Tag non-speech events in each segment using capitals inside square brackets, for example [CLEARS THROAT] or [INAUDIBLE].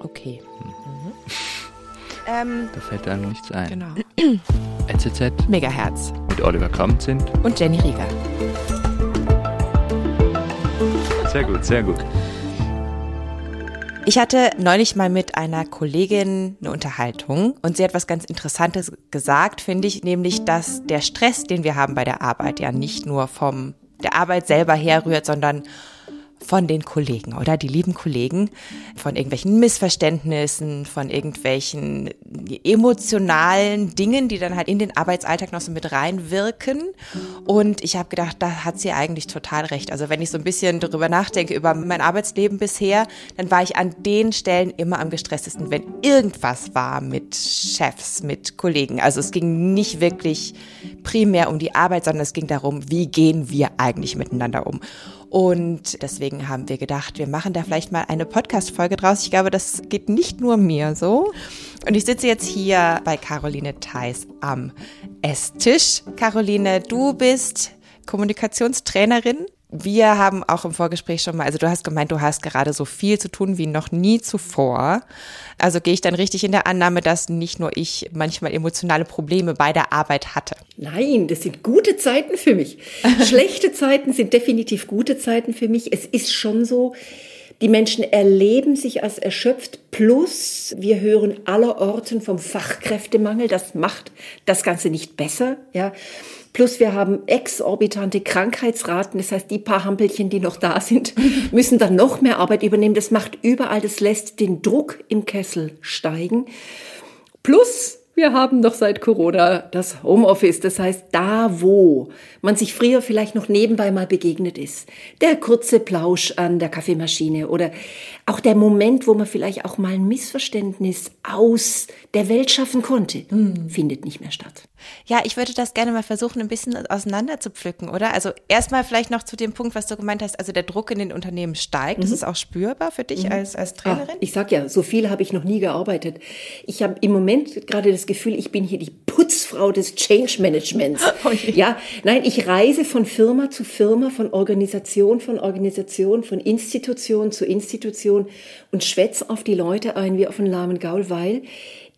Okay. Mhm. Ähm, da fällt einem nichts ein. Genau. [CLEARS THROAT] NZZ. Megahertz. Mit Oliver Kamp sind. Und Jenny Rieger. Sehr gut, sehr gut. Ich hatte neulich mal mit einer Kollegin eine Unterhaltung und sie hat was ganz Interessantes gesagt, finde ich, nämlich, dass der Stress, den wir haben bei der Arbeit, ja nicht nur vom der Arbeit selber herrührt, sondern von den Kollegen oder die lieben Kollegen, von irgendwelchen Missverständnissen, von irgendwelchen emotionalen Dingen, die dann halt in den Arbeitsalltag noch so mit reinwirken. Und ich habe gedacht, da hat sie eigentlich total recht. Also wenn ich so ein bisschen darüber nachdenke, über mein Arbeitsleben bisher, dann war ich an den Stellen immer am gestresstesten, wenn irgendwas war mit Chefs, mit Kollegen. Also es ging nicht wirklich primär um die Arbeit, sondern es ging darum, wie gehen wir eigentlich miteinander um. Und deswegen haben wir gedacht, wir machen da vielleicht mal eine Podcast-Folge draus. Ich glaube, das geht nicht nur mir so. Und ich sitze jetzt hier bei Caroline Theis am Esstisch. Caroline, du bist Kommunikationstrainerin wir haben auch im Vorgespräch schon mal, also du hast gemeint, du hast gerade so viel zu tun wie noch nie zuvor. Also gehe ich dann richtig in der Annahme, dass nicht nur ich manchmal emotionale Probleme bei der Arbeit hatte. Nein, das sind gute Zeiten für mich. [LAUGHS] Schlechte Zeiten sind definitiv gute Zeiten für mich. Es ist schon so, die Menschen erleben sich als erschöpft. Plus, wir hören aller Orten vom Fachkräftemangel. Das macht das Ganze nicht besser, ja. Plus wir haben exorbitante Krankheitsraten. Das heißt, die paar Hampelchen, die noch da sind, [LAUGHS] müssen dann noch mehr Arbeit übernehmen. Das macht überall, das lässt den Druck im Kessel steigen. Plus wir haben doch seit Corona das Homeoffice. Das heißt, da wo man sich früher vielleicht noch nebenbei mal begegnet ist, der kurze Plausch an der Kaffeemaschine oder auch der Moment, wo man vielleicht auch mal ein Missverständnis aus der Welt schaffen konnte, mhm. findet nicht mehr statt. Ja, ich würde das gerne mal versuchen, ein bisschen auseinander zu pflücken, oder? Also erstmal vielleicht noch zu dem Punkt, was du gemeint hast, also der Druck in den Unternehmen steigt. Mhm. Das ist auch spürbar für dich mhm. als, als ah, Trainerin? Ah, ich sag ja, so viel habe ich noch nie gearbeitet. Ich habe im Moment gerade das Gefühl, ich bin hier die Putzfrau des Change Managements. [LAUGHS] Oh ja, nein, ich reise von Firma zu Firma, von Organisation von Organisation, von Institution zu Institution und schwätze auf die Leute ein wie auf einen lahmen Gaul, weil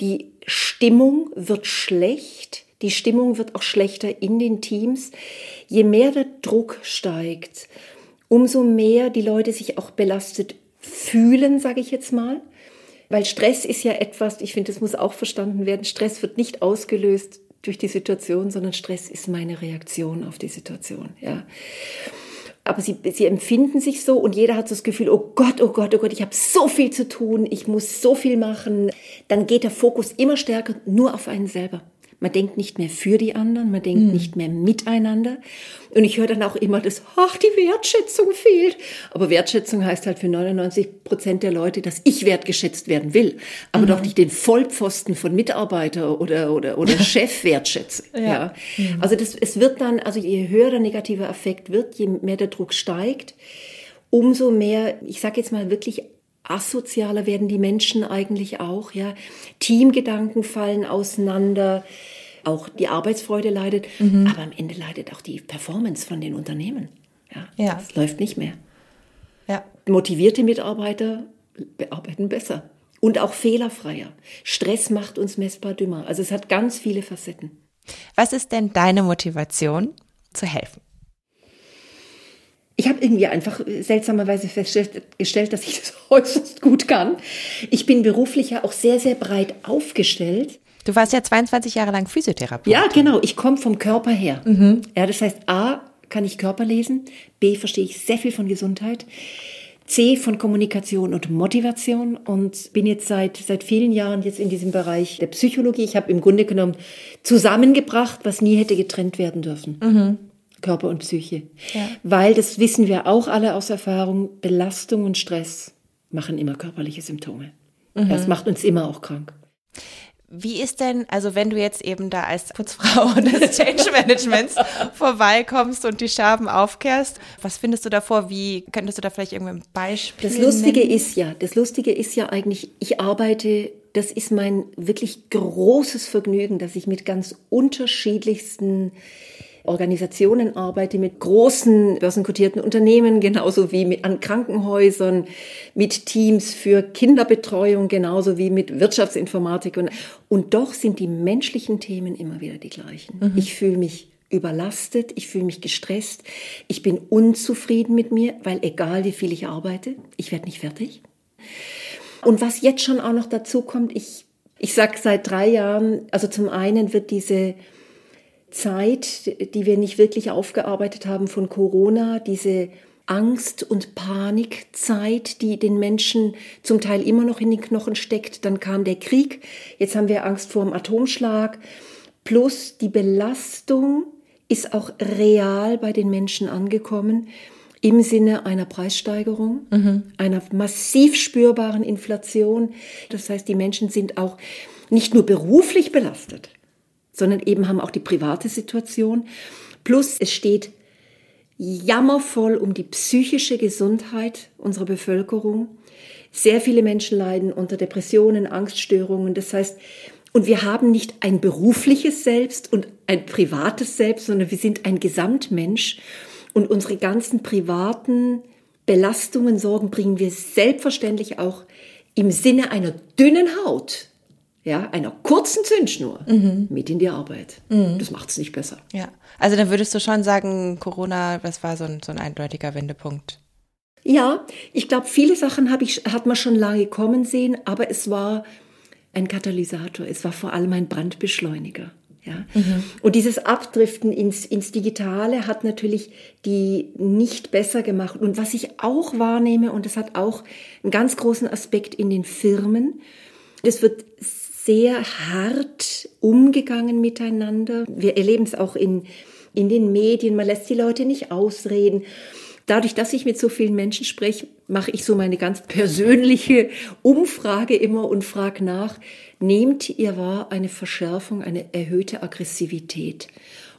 die Stimmung wird schlecht die Stimmung wird auch schlechter in den Teams. Je mehr der Druck steigt, umso mehr die Leute sich auch belastet fühlen, sage ich jetzt mal. Weil Stress ist ja etwas, ich finde, das muss auch verstanden werden. Stress wird nicht ausgelöst durch die Situation, sondern Stress ist meine Reaktion auf die Situation. Ja. Aber sie, sie empfinden sich so und jeder hat das Gefühl, oh Gott, oh Gott, oh Gott, ich habe so viel zu tun, ich muss so viel machen. Dann geht der Fokus immer stärker nur auf einen selber. Man denkt nicht mehr für die anderen, man denkt mhm. nicht mehr miteinander. Und ich höre dann auch immer das, ach, die Wertschätzung fehlt. Aber Wertschätzung heißt halt für 99 Prozent der Leute, dass ich wertgeschätzt werden will. Aber mhm. doch nicht den Vollpfosten von Mitarbeiter oder, oder, oder [LAUGHS] Chef wertschätze. ja. ja. Mhm. Also das, es wird dann, also je höher der negative Effekt wird, je mehr der Druck steigt, umso mehr, ich sage jetzt mal wirklich asozialer werden die Menschen eigentlich auch, ja. Teamgedanken fallen auseinander, auch die Arbeitsfreude leidet, mhm. aber am Ende leidet auch die Performance von den Unternehmen. Ja, ja. Das läuft nicht mehr. Ja. Motivierte Mitarbeiter bearbeiten besser und auch fehlerfreier. Stress macht uns messbar dümmer. Also es hat ganz viele Facetten. Was ist denn deine Motivation zu helfen? Ich habe irgendwie einfach seltsamerweise festgestellt, dass ich das [LAUGHS] äußerst gut kann. Ich bin beruflich ja auch sehr, sehr breit aufgestellt. Du warst ja 22 Jahre lang Physiotherapeutin. Ja, genau. Ich komme vom Körper her. Mhm. Ja, das heißt, A, kann ich Körper lesen. B, verstehe ich sehr viel von Gesundheit. C von Kommunikation und Motivation und bin jetzt seit, seit vielen Jahren jetzt in diesem Bereich der Psychologie. Ich habe im Grunde genommen zusammengebracht, was nie hätte getrennt werden dürfen. Mhm. Körper und Psyche. Ja. Weil, das wissen wir auch alle aus Erfahrung, Belastung und Stress machen immer körperliche Symptome. Mhm. Das macht uns immer auch krank. Wie ist denn, also wenn du jetzt eben da als Putzfrau [LAUGHS] des Change Managements [LAUGHS] vorbeikommst und die Scherben aufkehrst, was findest du davor? Wie könntest du da vielleicht irgendein Beispiel Das Lustige nennen? ist ja, das Lustige ist ja eigentlich, ich arbeite, das ist mein wirklich großes Vergnügen, dass ich mit ganz unterschiedlichsten Organisationen arbeite, mit großen börsenkotierten Unternehmen, genauso wie mit, an Krankenhäusern, mit Teams für Kinderbetreuung, genauso wie mit Wirtschaftsinformatik. Und, und doch sind die menschlichen Themen immer wieder die gleichen. Mhm. Ich fühle mich überlastet, ich fühle mich gestresst, ich bin unzufrieden mit mir, weil egal wie viel ich arbeite, ich werde nicht fertig. Und was jetzt schon auch noch dazu kommt, ich, ich sage seit drei Jahren, also zum einen wird diese Zeit, die wir nicht wirklich aufgearbeitet haben von Corona, diese Angst- und Panikzeit, die den Menschen zum Teil immer noch in den Knochen steckt. Dann kam der Krieg, jetzt haben wir Angst vor dem Atomschlag, plus die Belastung ist auch real bei den Menschen angekommen im Sinne einer Preissteigerung, mhm. einer massiv spürbaren Inflation. Das heißt, die Menschen sind auch nicht nur beruflich belastet, sondern eben haben auch die private Situation. Plus es steht jammervoll um die psychische Gesundheit unserer Bevölkerung. Sehr viele Menschen leiden unter Depressionen, Angststörungen. Das heißt, und wir haben nicht ein berufliches Selbst und ein privates Selbst, sondern wir sind ein Gesamtmensch. Und unsere ganzen privaten Belastungen, Sorgen bringen wir selbstverständlich auch im Sinne einer dünnen Haut, ja, einer kurzen Zündschnur mhm. mit in die Arbeit. Mhm. Das macht es nicht besser. Ja, also dann würdest du schon sagen, Corona, das war so ein, so ein eindeutiger Wendepunkt. Ja, ich glaube, viele Sachen ich, hat man schon lange kommen sehen, aber es war ein Katalysator, es war vor allem ein Brandbeschleuniger. Ja? Mhm. Und dieses Abdriften ins, ins Digitale hat natürlich die nicht besser gemacht. Und was ich auch wahrnehme, und das hat auch einen ganz großen Aspekt in den Firmen, es wird sehr hart umgegangen miteinander. Wir erleben es auch in, in den Medien, man lässt die Leute nicht ausreden. Dadurch, dass ich mit so vielen Menschen spreche, mache ich so meine ganz persönliche Umfrage immer und frage nach, nehmt ihr wahr eine Verschärfung, eine erhöhte Aggressivität?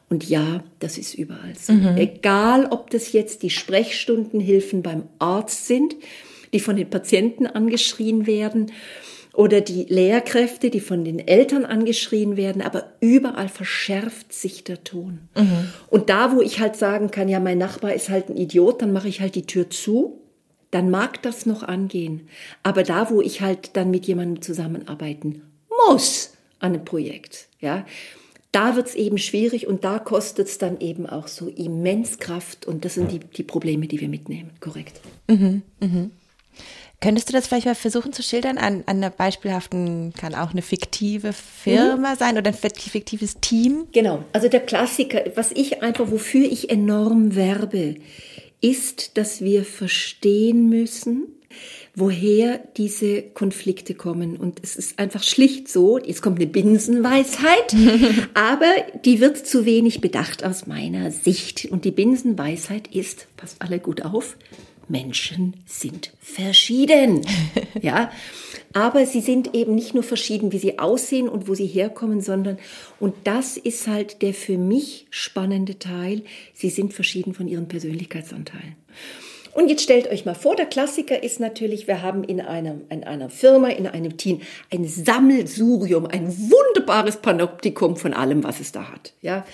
Und ja, das ist überall so. Mhm. Egal, ob das jetzt die Sprechstundenhilfen beim Arzt sind, die von den Patienten angeschrien werden, oder die Lehrkräfte, die von den Eltern angeschrien werden, aber überall verschärft sich der Ton. Mhm. Und da, wo ich halt sagen kann, ja, mein Nachbar ist halt ein Idiot, dann mache ich halt die Tür zu, dann mag das noch angehen. Aber da, wo ich halt dann mit jemandem zusammenarbeiten muss an einem Projekt, ja, da wird's eben schwierig und da kostet's dann eben auch so immens Kraft und das sind die, die Probleme, die wir mitnehmen, korrekt. Mhm, mhm. Könntest du das vielleicht mal versuchen zu schildern? An, an einer beispielhaften, kann auch eine fiktive Firma mhm. sein oder ein fiktives Team? Genau, also der Klassiker, was ich einfach, wofür ich enorm werbe, ist, dass wir verstehen müssen, woher diese Konflikte kommen. Und es ist einfach schlicht so, jetzt kommt eine Binsenweisheit, [LAUGHS] aber die wird zu wenig bedacht aus meiner Sicht. Und die Binsenweisheit ist, passt alle gut auf, Menschen sind verschieden. [LAUGHS] ja, aber sie sind eben nicht nur verschieden, wie sie aussehen und wo sie herkommen, sondern, und das ist halt der für mich spannende Teil, sie sind verschieden von ihren Persönlichkeitsanteilen. Und jetzt stellt euch mal vor, der Klassiker ist natürlich, wir haben in einer, in einer Firma, in einem Team ein Sammelsurium, ein wunderbares Panoptikum von allem, was es da hat. Ja,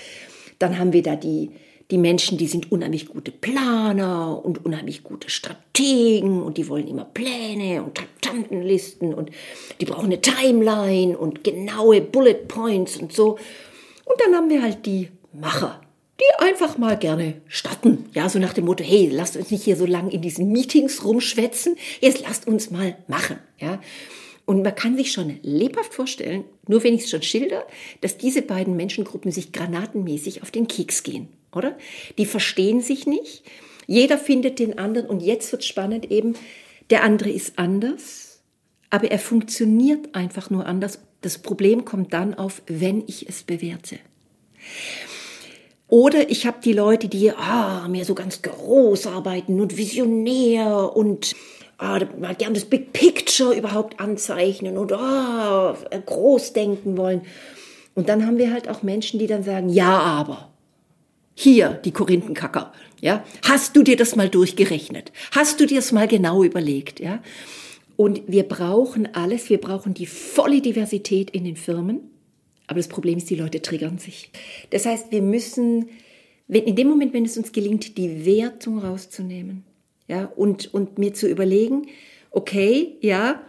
dann haben wir da die, die Menschen, die sind unheimlich gute Planer und unheimlich gute Strategen und die wollen immer Pläne und Tantenlisten und die brauchen eine Timeline und genaue Bullet Points und so. Und dann haben wir halt die Macher, die einfach mal gerne starten. Ja, so nach dem Motto, hey, lasst uns nicht hier so lang in diesen Meetings rumschwätzen, jetzt lasst uns mal machen. Ja. Und man kann sich schon lebhaft vorstellen, nur wenn ich es schon schilder, dass diese beiden Menschengruppen sich granatenmäßig auf den Keks gehen oder? Die verstehen sich nicht. Jeder findet den anderen und jetzt wird spannend eben, der andere ist anders, aber er funktioniert einfach nur anders. Das Problem kommt dann auf, wenn ich es bewerte. Oder ich habe die Leute, die ah, mir so ganz groß arbeiten und visionär und ah, mal gern das Big Picture überhaupt anzeichnen und ah, groß denken wollen. Und dann haben wir halt auch Menschen, die dann sagen, ja, aber. Hier, die Korinthenkacker. Ja, hast du dir das mal durchgerechnet? Hast du dir das mal genau überlegt? Ja, und wir brauchen alles. Wir brauchen die volle Diversität in den Firmen. Aber das Problem ist, die Leute triggern sich. Das heißt, wir müssen in dem Moment, wenn es uns gelingt, die Wertung rauszunehmen, ja, und, und mir zu überlegen, okay, ja,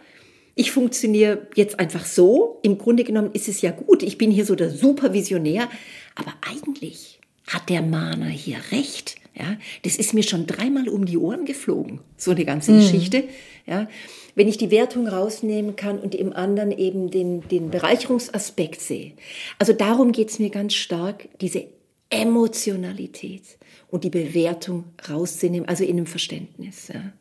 ich funktioniere jetzt einfach so. Im Grunde genommen ist es ja gut. Ich bin hier so der Supervisionär. Aber eigentlich hat der Mahner hier recht. Ja, das ist mir schon dreimal um die Ohren geflogen, so eine ganze mhm. Geschichte. Ja, wenn ich die Wertung rausnehmen kann und im anderen eben den, den Bereicherungsaspekt sehe. Also darum geht's mir ganz stark, diese Emotionalität und die Bewertung rauszunehmen, also in einem Verständnis. Ja.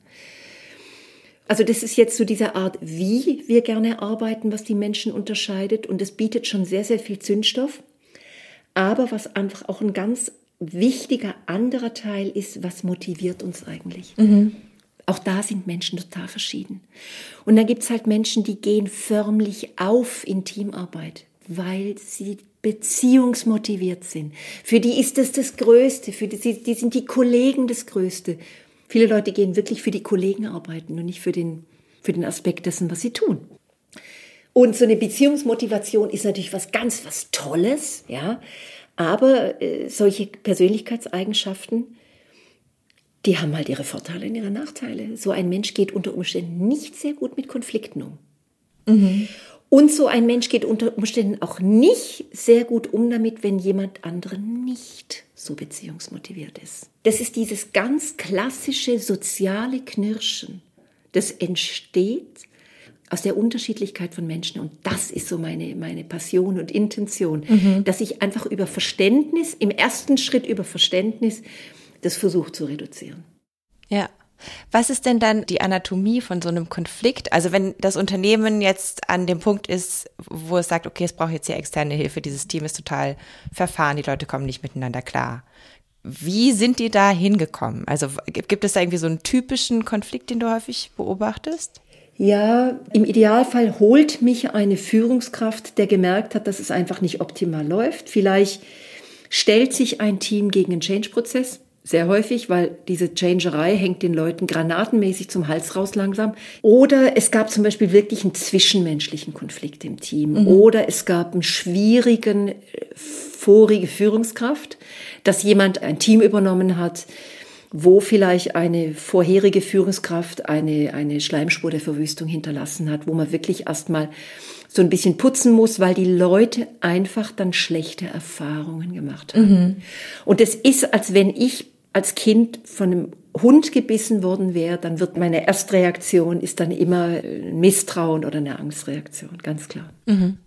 Also das ist jetzt so diese Art, wie wir gerne arbeiten, was die Menschen unterscheidet und das bietet schon sehr, sehr viel Zündstoff. Aber was einfach auch ein ganz wichtiger anderer Teil ist, was motiviert uns eigentlich? Mhm. Auch da sind Menschen total verschieden. Und dann gibt's halt Menschen, die gehen förmlich auf in Teamarbeit, weil sie beziehungsmotiviert sind. Für die ist das das Größte, für die, die sind die Kollegen das Größte. Viele Leute gehen wirklich für die Kollegen arbeiten und nicht für den, für den Aspekt dessen, was sie tun. Und so eine Beziehungsmotivation ist natürlich was ganz, was Tolles, ja. Aber äh, solche Persönlichkeitseigenschaften, die haben halt ihre Vorteile und ihre Nachteile. So ein Mensch geht unter Umständen nicht sehr gut mit Konflikten um. Mhm. Und so ein Mensch geht unter Umständen auch nicht sehr gut um damit, wenn jemand anderen nicht so beziehungsmotiviert ist. Das ist dieses ganz klassische soziale Knirschen. Das entsteht aus der Unterschiedlichkeit von Menschen. Und das ist so meine, meine Passion und Intention, mhm. dass ich einfach über Verständnis, im ersten Schritt über Verständnis, das versuche zu reduzieren. Ja. Was ist denn dann die Anatomie von so einem Konflikt? Also wenn das Unternehmen jetzt an dem Punkt ist, wo es sagt, okay, es braucht jetzt hier externe Hilfe, dieses Team ist total verfahren, die Leute kommen nicht miteinander klar. Wie sind die da hingekommen? Also gibt es da irgendwie so einen typischen Konflikt, den du häufig beobachtest? Ja, im Idealfall holt mich eine Führungskraft, der gemerkt hat, dass es einfach nicht optimal läuft. Vielleicht stellt sich ein Team gegen einen Change-Prozess sehr häufig, weil diese Changerei hängt den Leuten granatenmäßig zum Hals raus langsam. Oder es gab zum Beispiel wirklich einen zwischenmenschlichen Konflikt im Team. Mhm. Oder es gab einen schwierigen, äh, vorige Führungskraft, dass jemand ein Team übernommen hat, wo vielleicht eine vorherige Führungskraft eine, eine Schleimspur der Verwüstung hinterlassen hat, wo man wirklich erstmal so ein bisschen putzen muss, weil die Leute einfach dann schlechte Erfahrungen gemacht haben. Mhm. Und es ist, als wenn ich als Kind von einem Hund gebissen worden wäre, dann wird meine Erstreaktion ist dann immer ein Misstrauen oder eine Angstreaktion, ganz klar. Mhm.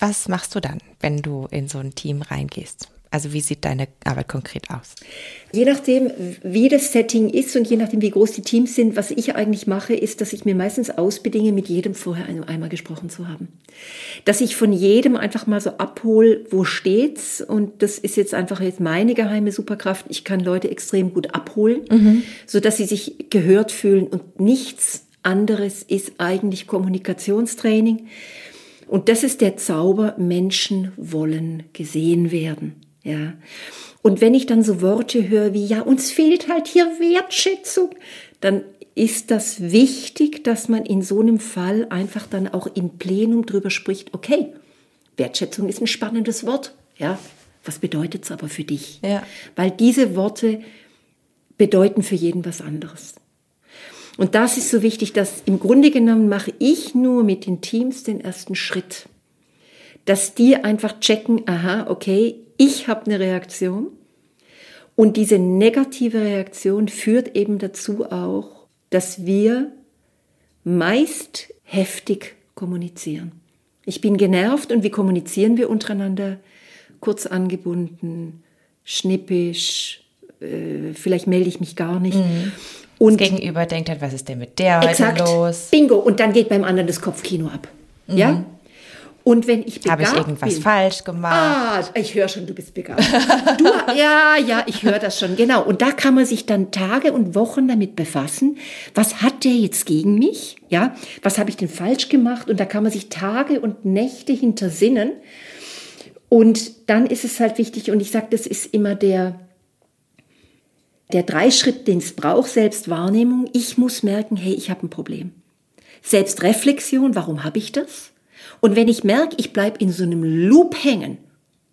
Was machst du dann, wenn du in so ein Team reingehst? Also wie sieht deine Arbeit konkret aus? Je nachdem, wie das Setting ist und je nachdem, wie groß die Teams sind, was ich eigentlich mache, ist, dass ich mir meistens ausbedinge, mit jedem vorher einmal gesprochen zu haben. Dass ich von jedem einfach mal so abhole, wo steht's? Und das ist jetzt einfach jetzt meine geheime Superkraft. Ich kann Leute extrem gut abholen, mhm. so dass sie sich gehört fühlen und nichts anderes ist eigentlich Kommunikationstraining. Und das ist der Zauber, Menschen wollen gesehen werden. Ja. Und wenn ich dann so Worte höre wie, ja, uns fehlt halt hier Wertschätzung, dann ist das wichtig, dass man in so einem Fall einfach dann auch im Plenum drüber spricht, okay, Wertschätzung ist ein spannendes Wort, ja. Was bedeutet es aber für dich? Ja. Weil diese Worte bedeuten für jeden was anderes. Und das ist so wichtig, dass im Grunde genommen mache ich nur mit den Teams den ersten Schritt. Dass die einfach checken, aha, okay, ich habe eine Reaktion und diese negative Reaktion führt eben dazu auch, dass wir meist heftig kommunizieren. Ich bin genervt und wie kommunizieren wir untereinander? Kurz angebunden, schnippisch, äh, vielleicht melde ich mich gar nicht. Mhm. Und das Gegenüber denkt dann, was ist denn mit der exakt, heute los? Bingo. Und dann geht beim anderen das Kopfkino ab. Mhm. Ja? Und wenn ich begabt Habe ich irgendwas bin, falsch gemacht? Ah, ich höre schon, du bist begabt. Du, ja, ja, ich höre das schon, genau. Und da kann man sich dann Tage und Wochen damit befassen. Was hat der jetzt gegen mich? Ja, was habe ich denn falsch gemacht? Und da kann man sich Tage und Nächte hintersinnen. Und dann ist es halt wichtig, und ich sage, das ist immer der, der Dreischritt, den es braucht, Selbstwahrnehmung. Ich muss merken, hey, ich habe ein Problem. Selbstreflexion, warum habe ich das? Und wenn ich merke, ich bleibe in so einem Loop hängen,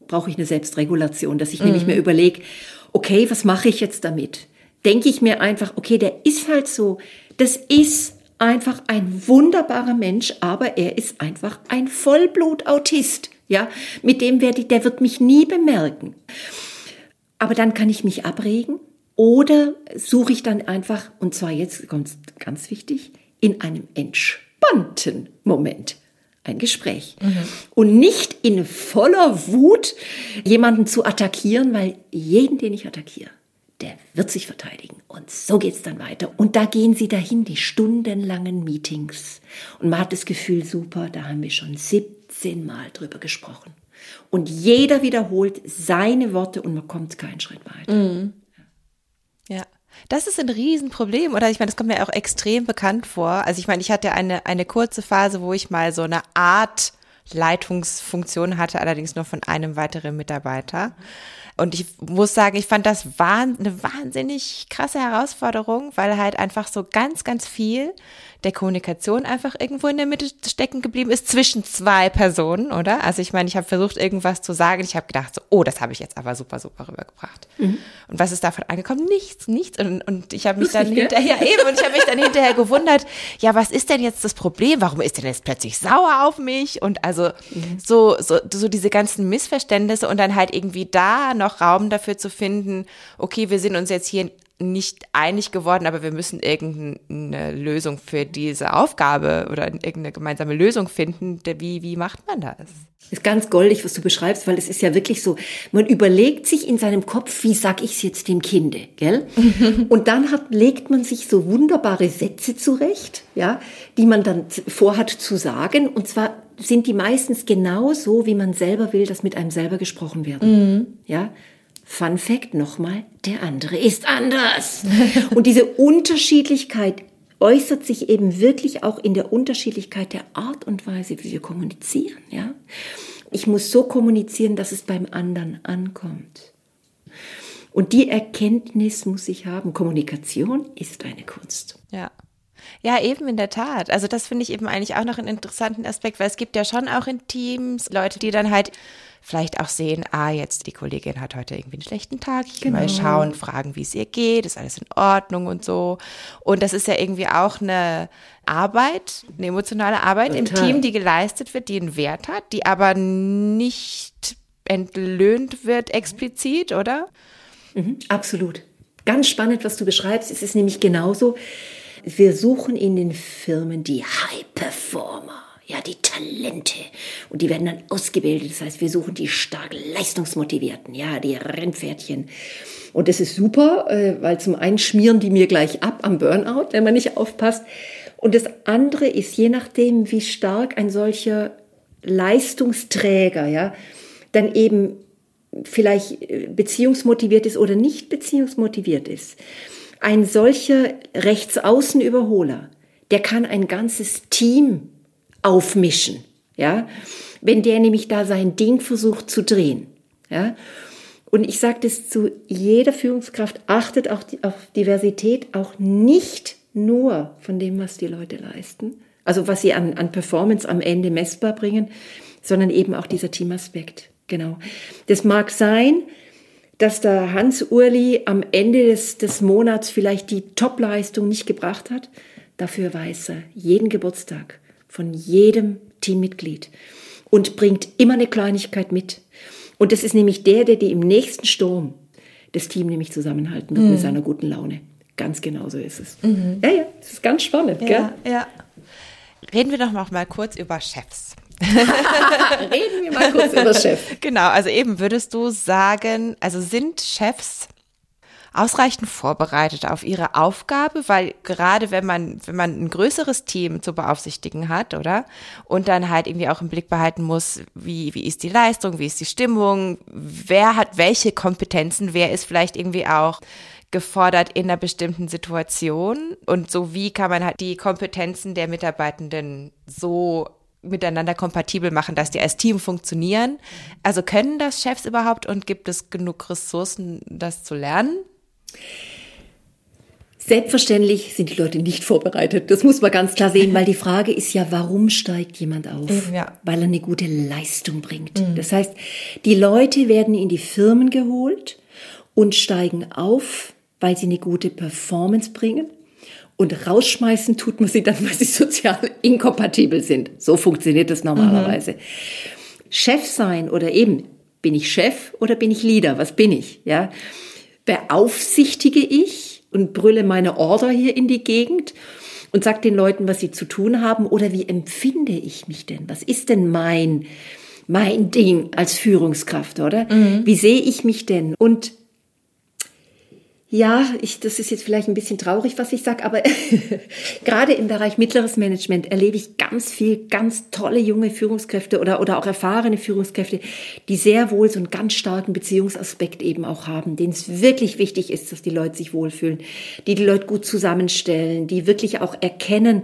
brauche ich eine Selbstregulation, dass ich mhm. nämlich mir überlege, okay, was mache ich jetzt damit? Denke ich mir einfach, okay, der ist halt so, das ist einfach ein wunderbarer Mensch, aber er ist einfach ein Vollblutautist. Ja, mit dem werde ich, der wird mich nie bemerken. Aber dann kann ich mich abregen oder suche ich dann einfach, und zwar jetzt kommt ganz wichtig, in einem entspannten Moment ein Gespräch. Mhm. Und nicht in voller Wut jemanden zu attackieren, weil jeden, den ich attackiere, der wird sich verteidigen. Und so geht's dann weiter. Und da gehen sie dahin, die stundenlangen Meetings. Und man hat das Gefühl, super, da haben wir schon 17 Mal drüber gesprochen. Und jeder wiederholt seine Worte und man kommt keinen Schritt weiter. Mhm. Ja. Das ist ein Riesenproblem, oder? Ich meine, das kommt mir auch extrem bekannt vor. Also ich meine, ich hatte eine, eine kurze Phase, wo ich mal so eine Art Leitungsfunktion hatte, allerdings nur von einem weiteren Mitarbeiter. Und ich muss sagen, ich fand das eine wahnsinnig krasse Herausforderung, weil halt einfach so ganz, ganz viel der Kommunikation einfach irgendwo in der Mitte stecken geblieben ist zwischen zwei Personen, oder? Also ich meine, ich habe versucht, irgendwas zu sagen. Ich habe gedacht, so, oh, das habe ich jetzt aber super, super rübergebracht. Mhm. Und was ist davon angekommen? Nichts, nichts. Und, und ich habe mich dann hinterher, ja, eben, und ich habe mich dann hinterher gewundert, ja, was ist denn jetzt das Problem? Warum ist denn jetzt plötzlich sauer auf mich? Und also mhm. so, so, so diese ganzen Missverständnisse und dann halt irgendwie da noch Raum dafür zu finden, okay, wir sind uns jetzt hier nicht einig geworden, aber wir müssen irgendeine Lösung für diese Aufgabe oder irgendeine gemeinsame Lösung finden. Wie, wie macht man das? Ist ganz goldig, was du beschreibst, weil es ist ja wirklich so, man überlegt sich in seinem Kopf, wie sag ich es jetzt dem Kinde, gell? [LAUGHS] Und dann hat, legt man sich so wunderbare Sätze zurecht, ja, die man dann vorhat zu sagen. Und zwar sind die meistens genau so, wie man selber will, dass mit einem selber gesprochen wird. Mhm. Ja, Fun Fact nochmal, der andere ist anders. [LAUGHS] Und diese Unterschiedlichkeit äußert sich eben wirklich auch in der Unterschiedlichkeit der Art und Weise, wie wir kommunizieren, ja. Ich muss so kommunizieren, dass es beim anderen ankommt. Und die Erkenntnis muss ich haben. Kommunikation ist eine Kunst. Ja. Ja, eben in der Tat. Also das finde ich eben eigentlich auch noch einen interessanten Aspekt, weil es gibt ja schon auch in Teams Leute, die dann halt vielleicht auch sehen, ah, jetzt die Kollegin hat heute irgendwie einen schlechten Tag, ich genau. mal schauen, fragen, wie es ihr geht, ist alles in Ordnung und so. Und das ist ja irgendwie auch eine Arbeit, eine emotionale Arbeit Total. im Team, die geleistet wird, die einen Wert hat, die aber nicht entlöhnt wird explizit, oder? Mhm, absolut. Ganz spannend, was du beschreibst. Es ist nämlich genauso. Wir suchen in den Firmen die High Performer ja, die Talente. Und die werden dann ausgebildet. Das heißt, wir suchen die stark leistungsmotivierten, ja, die Rennpferdchen. Und das ist super, äh, weil zum einen schmieren die mir gleich ab am Burnout, wenn man nicht aufpasst. Und das andere ist, je nachdem, wie stark ein solcher Leistungsträger, ja, dann eben vielleicht äh, beziehungsmotiviert ist oder nicht beziehungsmotiviert ist. Ein solcher Rechtsaußenüberholer, der kann ein ganzes Team aufmischen. Ja, wenn der nämlich da sein Ding versucht zu drehen. Ja, und ich sage das zu jeder Führungskraft, achtet auch auf Diversität, auch nicht nur von dem, was die Leute leisten, also was sie an, an Performance am Ende messbar bringen, sondern eben auch dieser Teamaspekt. Genau. Das mag sein, dass der Hans Urli am Ende des, des Monats vielleicht die Topleistung nicht gebracht hat. Dafür weiß er jeden Geburtstag von jedem Teammitglied und bringt immer eine Kleinigkeit mit. Und das ist nämlich der, der die im nächsten Sturm das Team nämlich zusammenhalten wird mhm. mit seiner guten Laune. Ganz genau so ist es. Mhm. Ja, ja, das ist ganz spannend, ja, gell? Ja. Reden wir doch noch mal kurz über Chefs. [LAUGHS] Reden wir mal kurz über Chefs. Genau, also eben würdest du sagen, also sind Chefs ausreichend vorbereitet auf ihre Aufgabe, weil gerade wenn man, wenn man ein größeres Team zu beaufsichtigen hat, oder? Und dann halt irgendwie auch im Blick behalten muss, wie, wie ist die Leistung, wie ist die Stimmung, wer hat welche Kompetenzen, wer ist vielleicht irgendwie auch gefordert in einer bestimmten Situation und so wie kann man halt die Kompetenzen der Mitarbeitenden so miteinander kompatibel machen, dass die als Team funktionieren. Also können das Chefs überhaupt und gibt es genug Ressourcen, das zu lernen? Selbstverständlich sind die Leute nicht vorbereitet. Das muss man ganz klar sehen, weil die Frage ist ja, warum steigt jemand auf? Ja. Weil er eine gute Leistung bringt. Mhm. Das heißt, die Leute werden in die Firmen geholt und steigen auf, weil sie eine gute Performance bringen. Und rausschmeißen tut man sie dann, weil sie sozial inkompatibel sind. So funktioniert das normalerweise. Mhm. Chef sein oder eben, bin ich Chef oder bin ich Leader? Was bin ich? Ja? Beaufsichtige ich und brülle meine Order hier in die Gegend und sag den Leuten, was sie zu tun haben oder wie empfinde ich mich denn? Was ist denn mein mein Ding als Führungskraft, oder? Mhm. Wie sehe ich mich denn? Und ja, ich, das ist jetzt vielleicht ein bisschen traurig, was ich sage, aber [LAUGHS] gerade im Bereich mittleres Management erlebe ich ganz viel, ganz tolle junge Führungskräfte oder, oder auch erfahrene Führungskräfte, die sehr wohl so einen ganz starken Beziehungsaspekt eben auch haben, denen es wirklich wichtig ist, dass die Leute sich wohlfühlen, die die Leute gut zusammenstellen, die wirklich auch erkennen,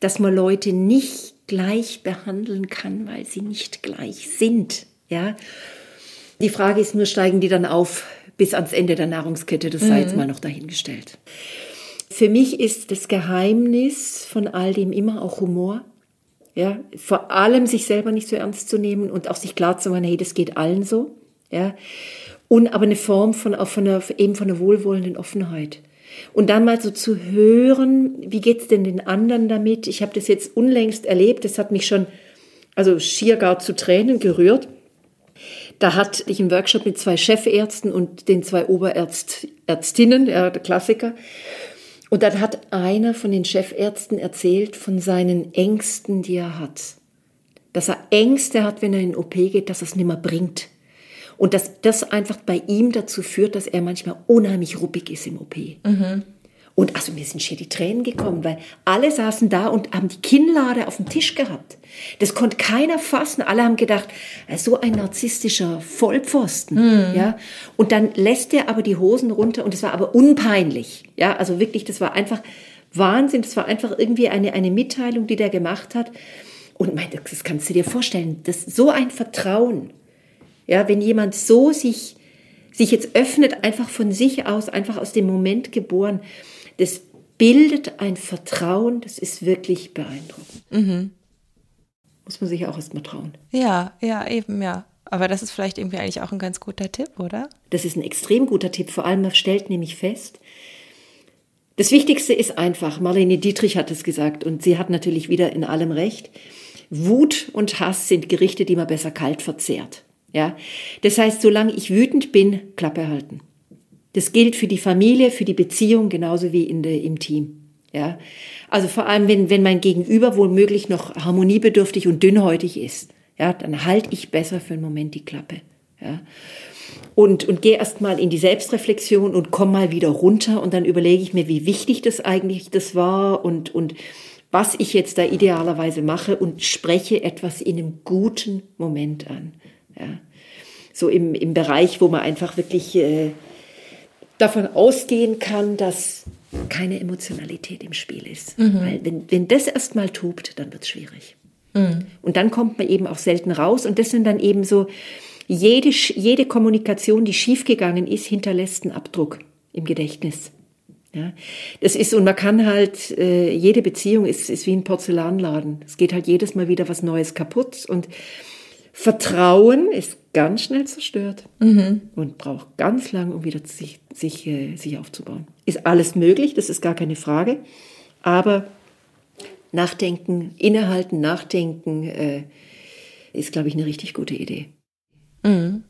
dass man Leute nicht gleich behandeln kann, weil sie nicht gleich sind, ja. Die Frage ist nur, steigen die dann auf bis ans Ende der Nahrungskette, das sei jetzt mhm. mal noch dahingestellt. Für mich ist das Geheimnis von all dem immer auch Humor. Ja, vor allem sich selber nicht so ernst zu nehmen und auch sich klar zu machen, hey, das geht allen so. Ja, und aber eine Form von, auch von einer, eben von einer wohlwollenden Offenheit. Und dann mal so zu hören, wie geht's denn den anderen damit? Ich habe das jetzt unlängst erlebt, das hat mich schon, also schier gar zu Tränen gerührt. Da hatte ich einen Workshop mit zwei Chefärzten und den zwei Oberärztinnen, ja, der Klassiker. Und dann hat einer von den Chefärzten erzählt von seinen Ängsten, die er hat. Dass er Ängste hat, wenn er in OP geht, dass es nicht mehr bringt. Und dass das einfach bei ihm dazu führt, dass er manchmal unheimlich ruppig ist im OP. Mhm. Und also mir sind hier die Tränen gekommen, weil alle saßen da und haben die Kinnlade auf dem Tisch gehabt. Das konnte keiner fassen. Alle haben gedacht, so ein narzisstischer Vollpfosten, mhm. ja. Und dann lässt er aber die Hosen runter und es war aber unpeinlich, ja. Also wirklich, das war einfach Wahnsinn. Das war einfach irgendwie eine, eine Mitteilung, die der gemacht hat. Und mein, das kannst du dir vorstellen, das so ein Vertrauen, ja, wenn jemand so sich, sich jetzt öffnet, einfach von sich aus, einfach aus dem Moment geboren, das bildet ein Vertrauen, das ist wirklich beeindruckend. Mhm. Muss man sich auch erstmal trauen. Ja, ja, eben, ja. Aber das ist vielleicht irgendwie eigentlich auch ein ganz guter Tipp, oder? Das ist ein extrem guter Tipp. Vor allem, man stellt nämlich fest, das Wichtigste ist einfach, Marlene Dietrich hat es gesagt und sie hat natürlich wieder in allem recht. Wut und Hass sind Gerichte, die man besser kalt verzehrt. Ja, das heißt, solange ich wütend bin, Klappe halten. Das gilt für die Familie, für die Beziehung genauso wie in der, im Team. Ja, also vor allem, wenn, wenn mein Gegenüber womöglich noch harmoniebedürftig und dünnhäutig ist, ja, dann halte ich besser für einen Moment die Klappe. Ja. Und, und gehe erst mal in die Selbstreflexion und komme mal wieder runter und dann überlege ich mir, wie wichtig das eigentlich das war und, und was ich jetzt da idealerweise mache und spreche etwas in einem guten Moment an. Ja. So im, im Bereich, wo man einfach wirklich äh, davon ausgehen kann, dass keine Emotionalität im Spiel ist. Mhm. Weil wenn, wenn das erstmal tobt, dann wird es schwierig. Mhm. Und dann kommt man eben auch selten raus. Und das sind dann eben so, jede, jede Kommunikation, die schiefgegangen ist, hinterlässt einen Abdruck im Gedächtnis. Ja, das ist, und man kann halt, äh, jede Beziehung ist, ist wie ein Porzellanladen. Es geht halt jedes Mal wieder was Neues kaputt. Und Vertrauen ist ganz schnell zerstört mhm. und braucht ganz lang, um wieder sich, sich, äh, sich aufzubauen. Ist alles möglich, das ist gar keine Frage. Aber nachdenken, innehalten, nachdenken äh, ist, glaube ich, eine richtig gute Idee. Mhm.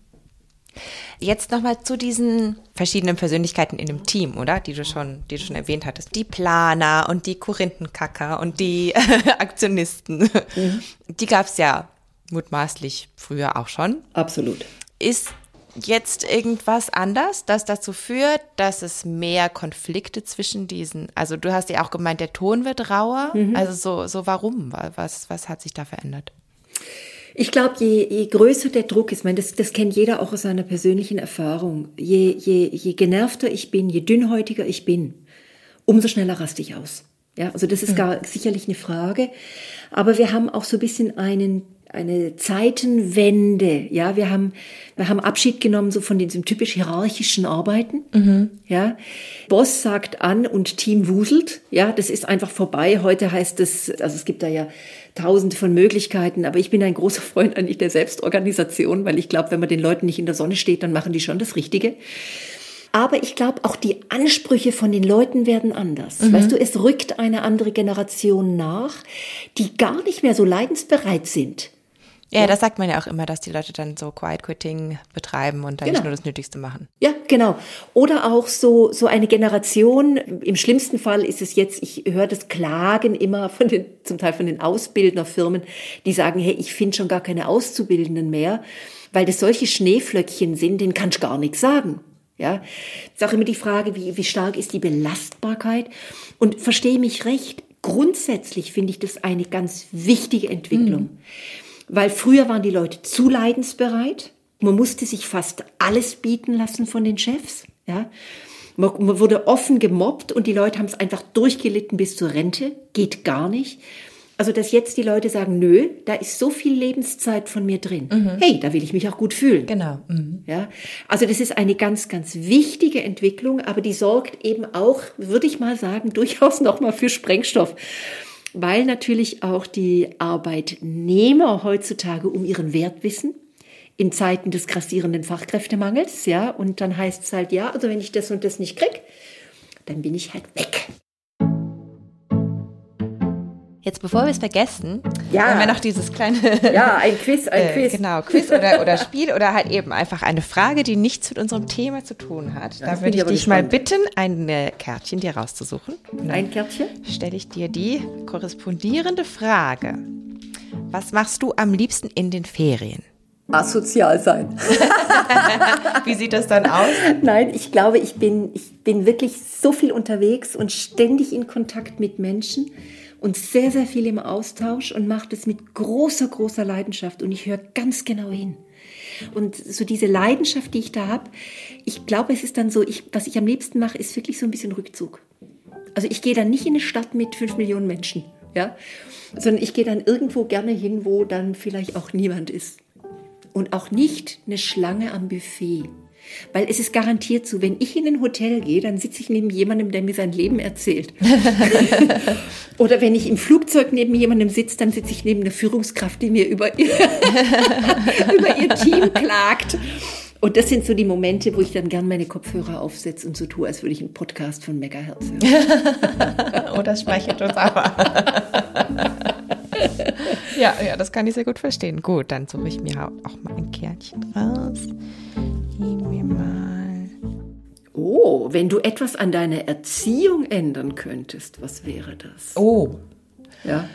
Jetzt nochmal zu diesen verschiedenen Persönlichkeiten in dem Team, oder? Die du schon, die du schon erwähnt hattest. Die Planer und die Korinthenkacker und die [LAUGHS] Aktionisten. Mhm. Die gab es ja mutmaßlich früher auch schon. Absolut. Ist jetzt irgendwas anders, das dazu führt, dass es mehr Konflikte zwischen diesen, also du hast ja auch gemeint, der Ton wird rauer. Mhm. Also so, so warum? Was, was hat sich da verändert? Ich glaube, je, je größer der Druck ist, meine, das, das kennt jeder auch aus seiner persönlichen Erfahrung, je, je, je genervter ich bin, je dünnhäutiger ich bin, umso schneller raste ich aus. Ja, also das ist mhm. gar sicherlich eine Frage. Aber wir haben auch so ein bisschen einen eine Zeitenwende. Ja, wir haben, wir haben Abschied genommen so von diesem typisch hierarchischen Arbeiten. Mhm. Ja, Boss sagt an und Team wuselt. Ja, das ist einfach vorbei. Heute heißt es, also es gibt da ja tausende von Möglichkeiten, aber ich bin ein großer Freund eigentlich der Selbstorganisation, weil ich glaube, wenn man den Leuten nicht in der Sonne steht, dann machen die schon das Richtige. Aber ich glaube, auch die Ansprüche von den Leuten werden anders. Mhm. Weißt du, es rückt eine andere Generation nach, die gar nicht mehr so leidensbereit sind. Ja, das sagt man ja auch immer, dass die Leute dann so Quiet Quitting betreiben und dann genau. nicht nur das Nötigste machen. Ja, genau. Oder auch so, so eine Generation, im schlimmsten Fall ist es jetzt, ich höre das Klagen immer von den, zum Teil von den Ausbildnerfirmen, die sagen, hey, ich finde schon gar keine Auszubildenden mehr, weil das solche Schneeflöckchen sind, denen kannst du gar nichts sagen. Ja, ist auch immer die Frage, wie, wie stark ist die Belastbarkeit? Und verstehe mich recht, grundsätzlich finde ich das eine ganz wichtige Entwicklung. Mhm. Weil früher waren die Leute zu leidensbereit. Man musste sich fast alles bieten lassen von den Chefs. Ja. Man, wurde offen gemobbt und die Leute haben es einfach durchgelitten bis zur Rente. Geht gar nicht. Also, dass jetzt die Leute sagen, nö, da ist so viel Lebenszeit von mir drin. Mhm. Hey, da will ich mich auch gut fühlen. Genau. Mhm. Ja, also das ist eine ganz, ganz wichtige Entwicklung, aber die sorgt eben auch, würde ich mal sagen, durchaus nochmal für Sprengstoff. Weil natürlich auch die Arbeitnehmer heutzutage um ihren Wert wissen in Zeiten des grassierenden Fachkräftemangels, ja, und dann heißt es halt, ja, also wenn ich das und das nicht krieg, dann bin ich halt weg. Jetzt, bevor wir es vergessen, ja. haben wir noch dieses kleine. [LAUGHS] Ja, ein Quiz, ein äh, Quiz. Genau, Quiz oder, oder Spiel oder halt eben einfach eine Frage, die nichts mit unserem Thema zu tun hat. Ja, da würde ich dich gespannt. mal bitten, ein Kärtchen dir rauszusuchen. Ein Kärtchen? Stelle ich dir die korrespondierende Frage. Was machst du am liebsten in den Ferien? asozial sein. [LAUGHS] Wie sieht das dann aus? Nein, ich glaube, ich bin, ich bin wirklich so viel unterwegs und ständig in Kontakt mit Menschen und sehr, sehr viel im Austausch und macht es mit großer, großer Leidenschaft und ich höre ganz genau hin. Und so diese Leidenschaft, die ich da habe, ich glaube, es ist dann so, ich, was ich am liebsten mache, ist wirklich so ein bisschen Rückzug. Also ich gehe dann nicht in eine Stadt mit fünf Millionen Menschen, ja, sondern ich gehe dann irgendwo gerne hin, wo dann vielleicht auch niemand ist. Und auch nicht eine Schlange am Buffet. Weil es ist garantiert so, wenn ich in ein Hotel gehe, dann sitze ich neben jemandem, der mir sein Leben erzählt. [LAUGHS] Oder wenn ich im Flugzeug neben jemandem sitze, dann sitze ich neben einer Führungskraft, die mir über ihr, [LAUGHS] über ihr Team klagt. Und das sind so die Momente, wo ich dann gern meine Kopfhörer aufsetze und so tue, als würde ich einen Podcast von Megahertz hören. [LAUGHS] oh, das speichert uns aber. ja, ja, das kann ich sehr gut verstehen. Gut, dann suche ich mir auch mal ein Kärtchen raus. Nehmen wir mal. Oh, wenn du etwas an deiner Erziehung ändern könntest, was wäre das? Oh. Ja.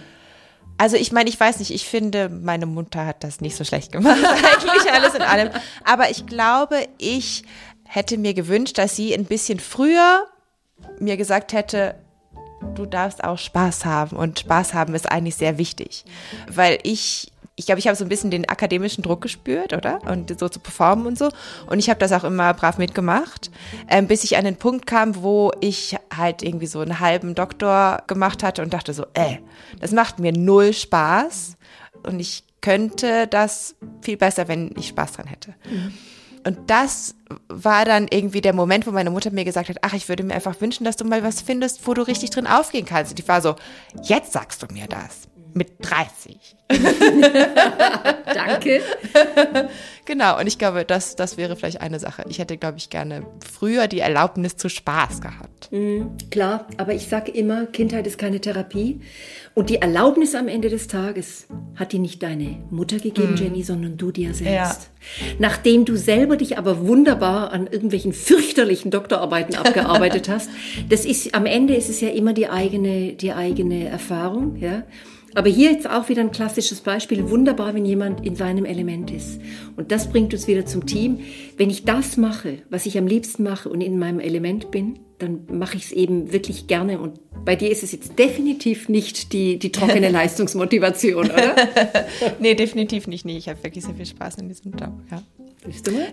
Also ich meine, ich weiß nicht, ich finde, meine Mutter hat das nicht so schlecht gemacht, [LAUGHS] eigentlich alles in allem. Aber ich glaube, ich hätte mir gewünscht, dass sie ein bisschen früher mir gesagt hätte, du darfst auch Spaß haben und Spaß haben ist eigentlich sehr wichtig, weil ich ich glaube, ich habe so ein bisschen den akademischen Druck gespürt, oder? Und so zu performen und so. Und ich habe das auch immer brav mitgemacht, ähm, bis ich an den Punkt kam, wo ich halt irgendwie so einen halben Doktor gemacht hatte und dachte so, äh, das macht mir null Spaß. Und ich könnte das viel besser, wenn ich Spaß dran hätte. Mhm. Und das war dann irgendwie der Moment, wo meine Mutter mir gesagt hat, ach, ich würde mir einfach wünschen, dass du mal was findest, wo du richtig drin aufgehen kannst. Und ich war so, jetzt sagst du mir das mit 30. [LAUGHS] Danke. genau, und ich glaube, das, das wäre vielleicht eine Sache. Ich hätte, glaube ich, gerne früher die Erlaubnis zu Spaß gehabt. Mhm, klar, aber ich sage immer, Kindheit ist keine Therapie. Und die Erlaubnis am Ende des Tages hat die nicht deine Mutter gegeben, mhm. Jenny, sondern du dir selbst. Ja. Nachdem du selber dich aber wunderbar an irgendwelchen fürchterlichen Doktorarbeiten [LAUGHS] abgearbeitet hast, das ist, am Ende ist es ja immer die eigene, die eigene Erfahrung, ja. Aber hier jetzt auch wieder ein klassisches Beispiel. Wunderbar, wenn jemand in seinem Element ist. Und das bringt uns wieder zum Team. Wenn ich das mache, was ich am liebsten mache und in meinem Element bin, dann mache ich es eben wirklich gerne. Und bei dir ist es jetzt definitiv nicht die, die trockene [LAUGHS] Leistungsmotivation, oder? [LAUGHS] nee, definitiv nicht. Nee, ich habe wirklich sehr viel Spaß in diesem Job. Ja.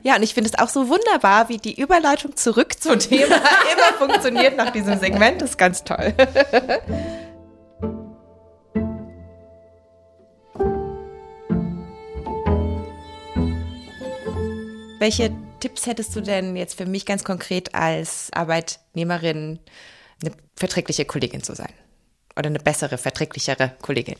Ja, und ich finde es auch so wunderbar, wie die Überleitung zurück zum Thema [LAUGHS] immer funktioniert nach diesem Segment. Das ist ganz toll. Welche Tipps hättest du denn jetzt für mich ganz konkret als Arbeitnehmerin, eine verträgliche Kollegin zu sein? Oder eine bessere, verträglichere Kollegin?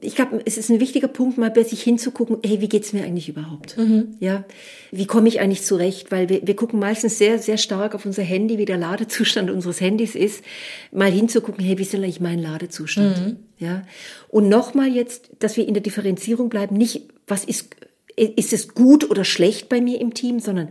ich glaube, es ist ein wichtiger Punkt, mal bei sich hinzugucken, hey, wie geht's mir eigentlich überhaupt? Mhm. Ja, wie komme ich eigentlich zurecht? Weil wir, wir gucken meistens sehr, sehr stark auf unser Handy, wie der Ladezustand [LAUGHS] unseres Handys ist, mal hinzugucken, hey, wie ist denn eigentlich mein Ladezustand? Mhm. Ja, und nochmal jetzt, dass wir in der Differenzierung bleiben, nicht, was ist, ist es gut oder schlecht bei mir im Team, sondern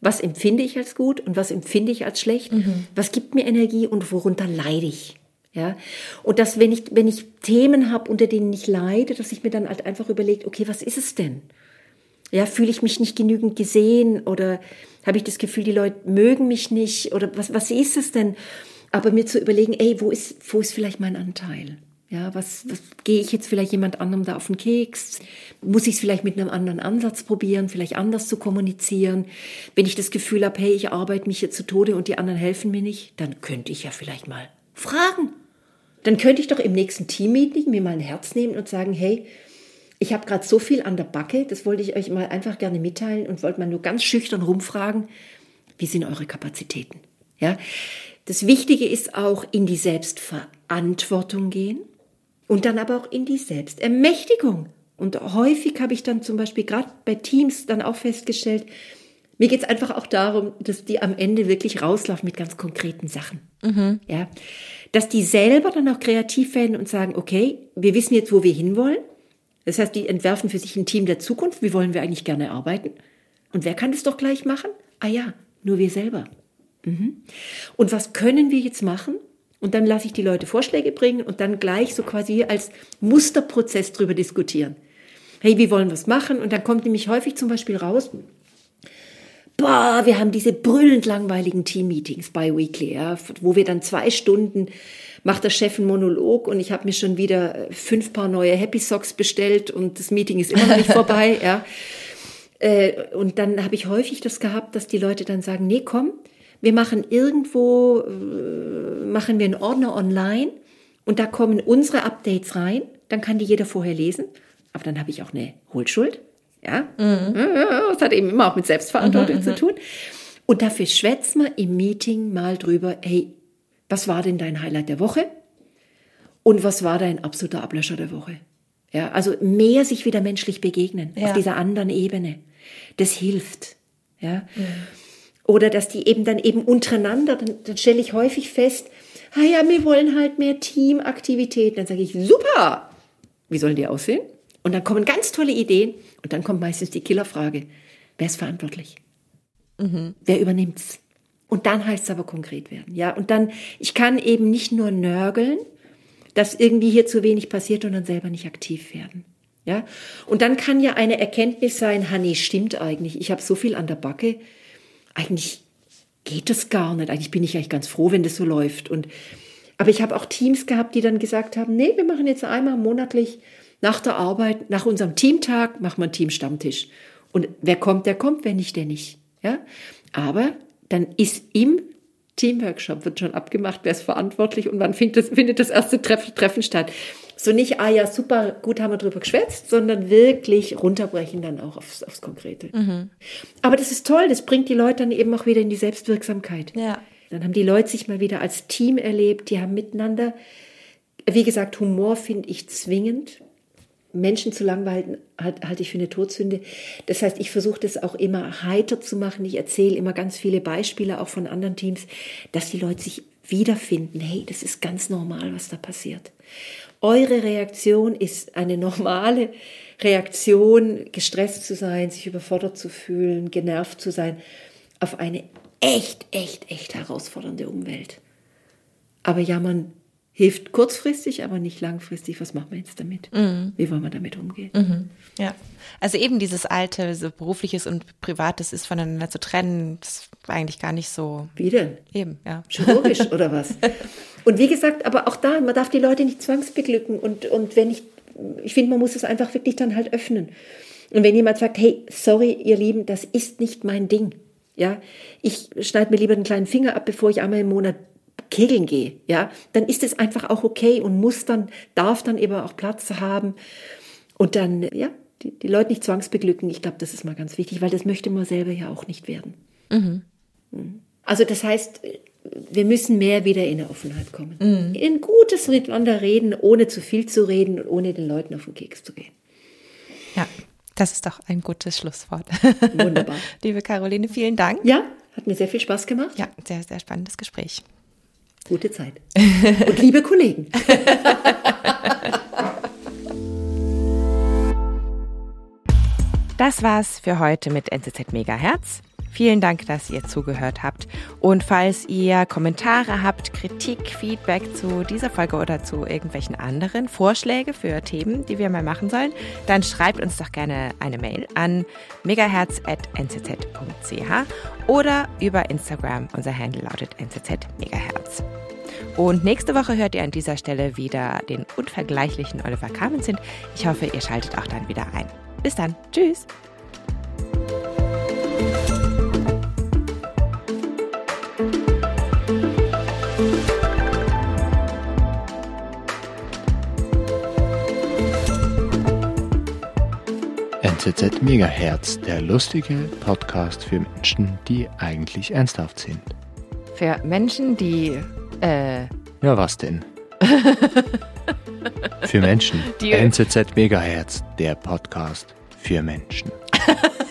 was empfinde ich als gut und was empfinde ich als schlecht? Mhm. Was gibt mir Energie und worunter leide ich? Ja, und dass wenn ich wenn ich Themen habe, unter denen ich leide, dass ich mir dann halt einfach überlegt, okay, was ist es denn? Ja, fühle ich mich nicht genügend gesehen oder habe ich das Gefühl, die Leute mögen mich nicht oder was was ist es denn? Aber mir zu überlegen, ey, wo ist wo ist vielleicht mein Anteil? Ja, was, was gehe ich jetzt vielleicht jemand anderem da auf den Keks? Muss ich es vielleicht mit einem anderen Ansatz probieren, vielleicht anders zu kommunizieren? Wenn ich das Gefühl habe, hey, ich arbeite mich jetzt zu Tode und die anderen helfen mir nicht, dann könnte ich ja vielleicht mal fragen dann könnte ich doch im nächsten Teammeeting mir mal ein Herz nehmen und sagen, hey, ich habe gerade so viel an der Backe, das wollte ich euch mal einfach gerne mitteilen und wollte mal nur ganz schüchtern rumfragen, wie sind eure Kapazitäten? Ja? Das Wichtige ist auch in die Selbstverantwortung gehen und dann aber auch in die Selbstermächtigung. Und häufig habe ich dann zum Beispiel gerade bei Teams dann auch festgestellt, mir geht es einfach auch darum, dass die am Ende wirklich rauslaufen mit ganz konkreten Sachen. Mhm. Ja, dass die selber dann auch kreativ werden und sagen, okay, wir wissen jetzt, wo wir hinwollen. Das heißt, die entwerfen für sich ein Team der Zukunft. Wie wollen wir eigentlich gerne arbeiten? Und wer kann das doch gleich machen? Ah ja, nur wir selber. Mhm. Und was können wir jetzt machen? Und dann lasse ich die Leute Vorschläge bringen und dann gleich so quasi als Musterprozess drüber diskutieren. Hey, wie wollen wir es machen? Und dann kommt nämlich häufig zum Beispiel raus, boah, wir haben diese brüllend langweiligen Team-Meetings bei Weekly, ja, wo wir dann zwei Stunden macht der Chef einen Monolog und ich habe mir schon wieder fünf Paar neue Happy Socks bestellt und das Meeting ist immer noch nicht [LAUGHS] vorbei, ja. Äh, und dann habe ich häufig das gehabt, dass die Leute dann sagen, nee, komm, wir machen irgendwo, äh, machen wir einen Ordner online und da kommen unsere Updates rein, dann kann die jeder vorher lesen, aber dann habe ich auch eine Hohlschuld, ja, mhm. das hat eben immer auch mit Selbstverantwortung mhm, zu mhm. tun. Und dafür schwätzt man im Meeting mal drüber, hey, was war denn dein Highlight der Woche? Und was war dein absoluter Ablöscher der Woche? Ja, also mehr sich wieder menschlich begegnen ja. auf dieser anderen Ebene. Das hilft. Ja. Mhm. Oder dass die eben dann eben untereinander, dann, dann stelle ich häufig fest, ah ja, wir wollen halt mehr Teamaktivitäten. Dann sage ich, super! Wie sollen die aussehen? Und dann kommen ganz tolle Ideen und dann kommt meistens die Killerfrage, wer ist verantwortlich? Mhm. Wer übernimmt's? Und dann heißt es aber konkret werden. Ja, und dann, ich kann eben nicht nur nörgeln, dass irgendwie hier zu wenig passiert und dann selber nicht aktiv werden. Ja, und dann kann ja eine Erkenntnis sein, Hanni, stimmt eigentlich, ich habe so viel an der Backe, eigentlich geht das gar nicht. Eigentlich bin ich eigentlich ganz froh, wenn das so läuft. Und, aber ich habe auch Teams gehabt, die dann gesagt haben, nee, wir machen jetzt einmal monatlich nach der Arbeit, nach unserem Teamtag, machen wir einen Teamstammtisch. Und wer kommt, der kommt, wer nicht, der nicht. Ja? Aber dann ist im Teamworkshop wird schon abgemacht, wer ist verantwortlich und wann findet das, findet das erste Treffen, Treffen statt. So nicht, ah ja, super, gut haben wir drüber geschwätzt, sondern wirklich runterbrechen dann auch aufs, aufs Konkrete. Mhm. Aber das ist toll, das bringt die Leute dann eben auch wieder in die Selbstwirksamkeit. Ja. Dann haben die Leute sich mal wieder als Team erlebt, die haben miteinander, wie gesagt, Humor finde ich zwingend. Menschen zu langweilen, halt, halte ich für eine Todsünde. Das heißt, ich versuche das auch immer heiter zu machen. Ich erzähle immer ganz viele Beispiele auch von anderen Teams, dass die Leute sich wiederfinden. Hey, das ist ganz normal, was da passiert. Eure Reaktion ist eine normale Reaktion, gestresst zu sein, sich überfordert zu fühlen, genervt zu sein, auf eine echt, echt, echt herausfordernde Umwelt. Aber jammern hilft kurzfristig, aber nicht langfristig. Was machen wir jetzt damit? Mhm. Wie wollen wir damit umgehen? Mhm. Ja, also eben dieses alte, so berufliches und privates ist voneinander zu trennen, das war eigentlich gar nicht so. Wie denn? Eben, ja. Chirurgisch [LAUGHS] oder was? Und wie gesagt, aber auch da, man darf die Leute nicht zwangsbeglücken und, und wenn ich, ich finde, man muss es einfach wirklich dann halt öffnen. Und wenn jemand sagt, hey, sorry, ihr Lieben, das ist nicht mein Ding. Ja, ich schneide mir lieber einen kleinen Finger ab, bevor ich einmal im Monat kegeln gehe, ja, dann ist es einfach auch okay und muss dann, darf dann eben auch Platz haben. Und dann, ja, die, die Leute nicht zwangsbeglücken. Ich glaube, das ist mal ganz wichtig, weil das möchte man selber ja auch nicht werden. Mhm. mhm. Also das heißt, wir müssen mehr wieder in eine Offenheit kommen. Mhm. In gutes Miteinander reden, ohne zu viel zu reden und ohne den Leuten auf den Keks zu gehen. Ja, das ist doch ein gutes Schlusswort. Wunderbar. [LAUGHS] Liebe Caroline, vielen Dank. Ja, hat mir sehr viel Spaß gemacht. Ja, sehr, sehr spannendes Gespräch. Gute Zeit. [LAUGHS] Und liebe Kollegen. Das war's für heute mit NZZ Megahertz. Vielen Dank, dass ihr zugehört habt. Und falls ihr Kommentare habt, Kritik, Feedback zu dieser Folge oder zu irgendwelchen anderen Vorschläge für Themen, die wir mal machen sollen, dann schreibt uns doch gerne eine Mail an megahertz.nzz.ch oder über Instagram. Unser Handle lautet nzzmegahertz. Und nächste Woche hört ihr an dieser Stelle wieder den unvergleichlichen Oliver Kamenzind. Ich hoffe, ihr schaltet auch dann wieder ein. Bis dann. Tschüss. NZZ Megahertz, der lustige Podcast für Menschen, die eigentlich ernsthaft sind. Für Menschen, die. Äh ja, was denn? [LAUGHS] für Menschen. Die NZZ Megahertz, der Podcast für Menschen. [LAUGHS]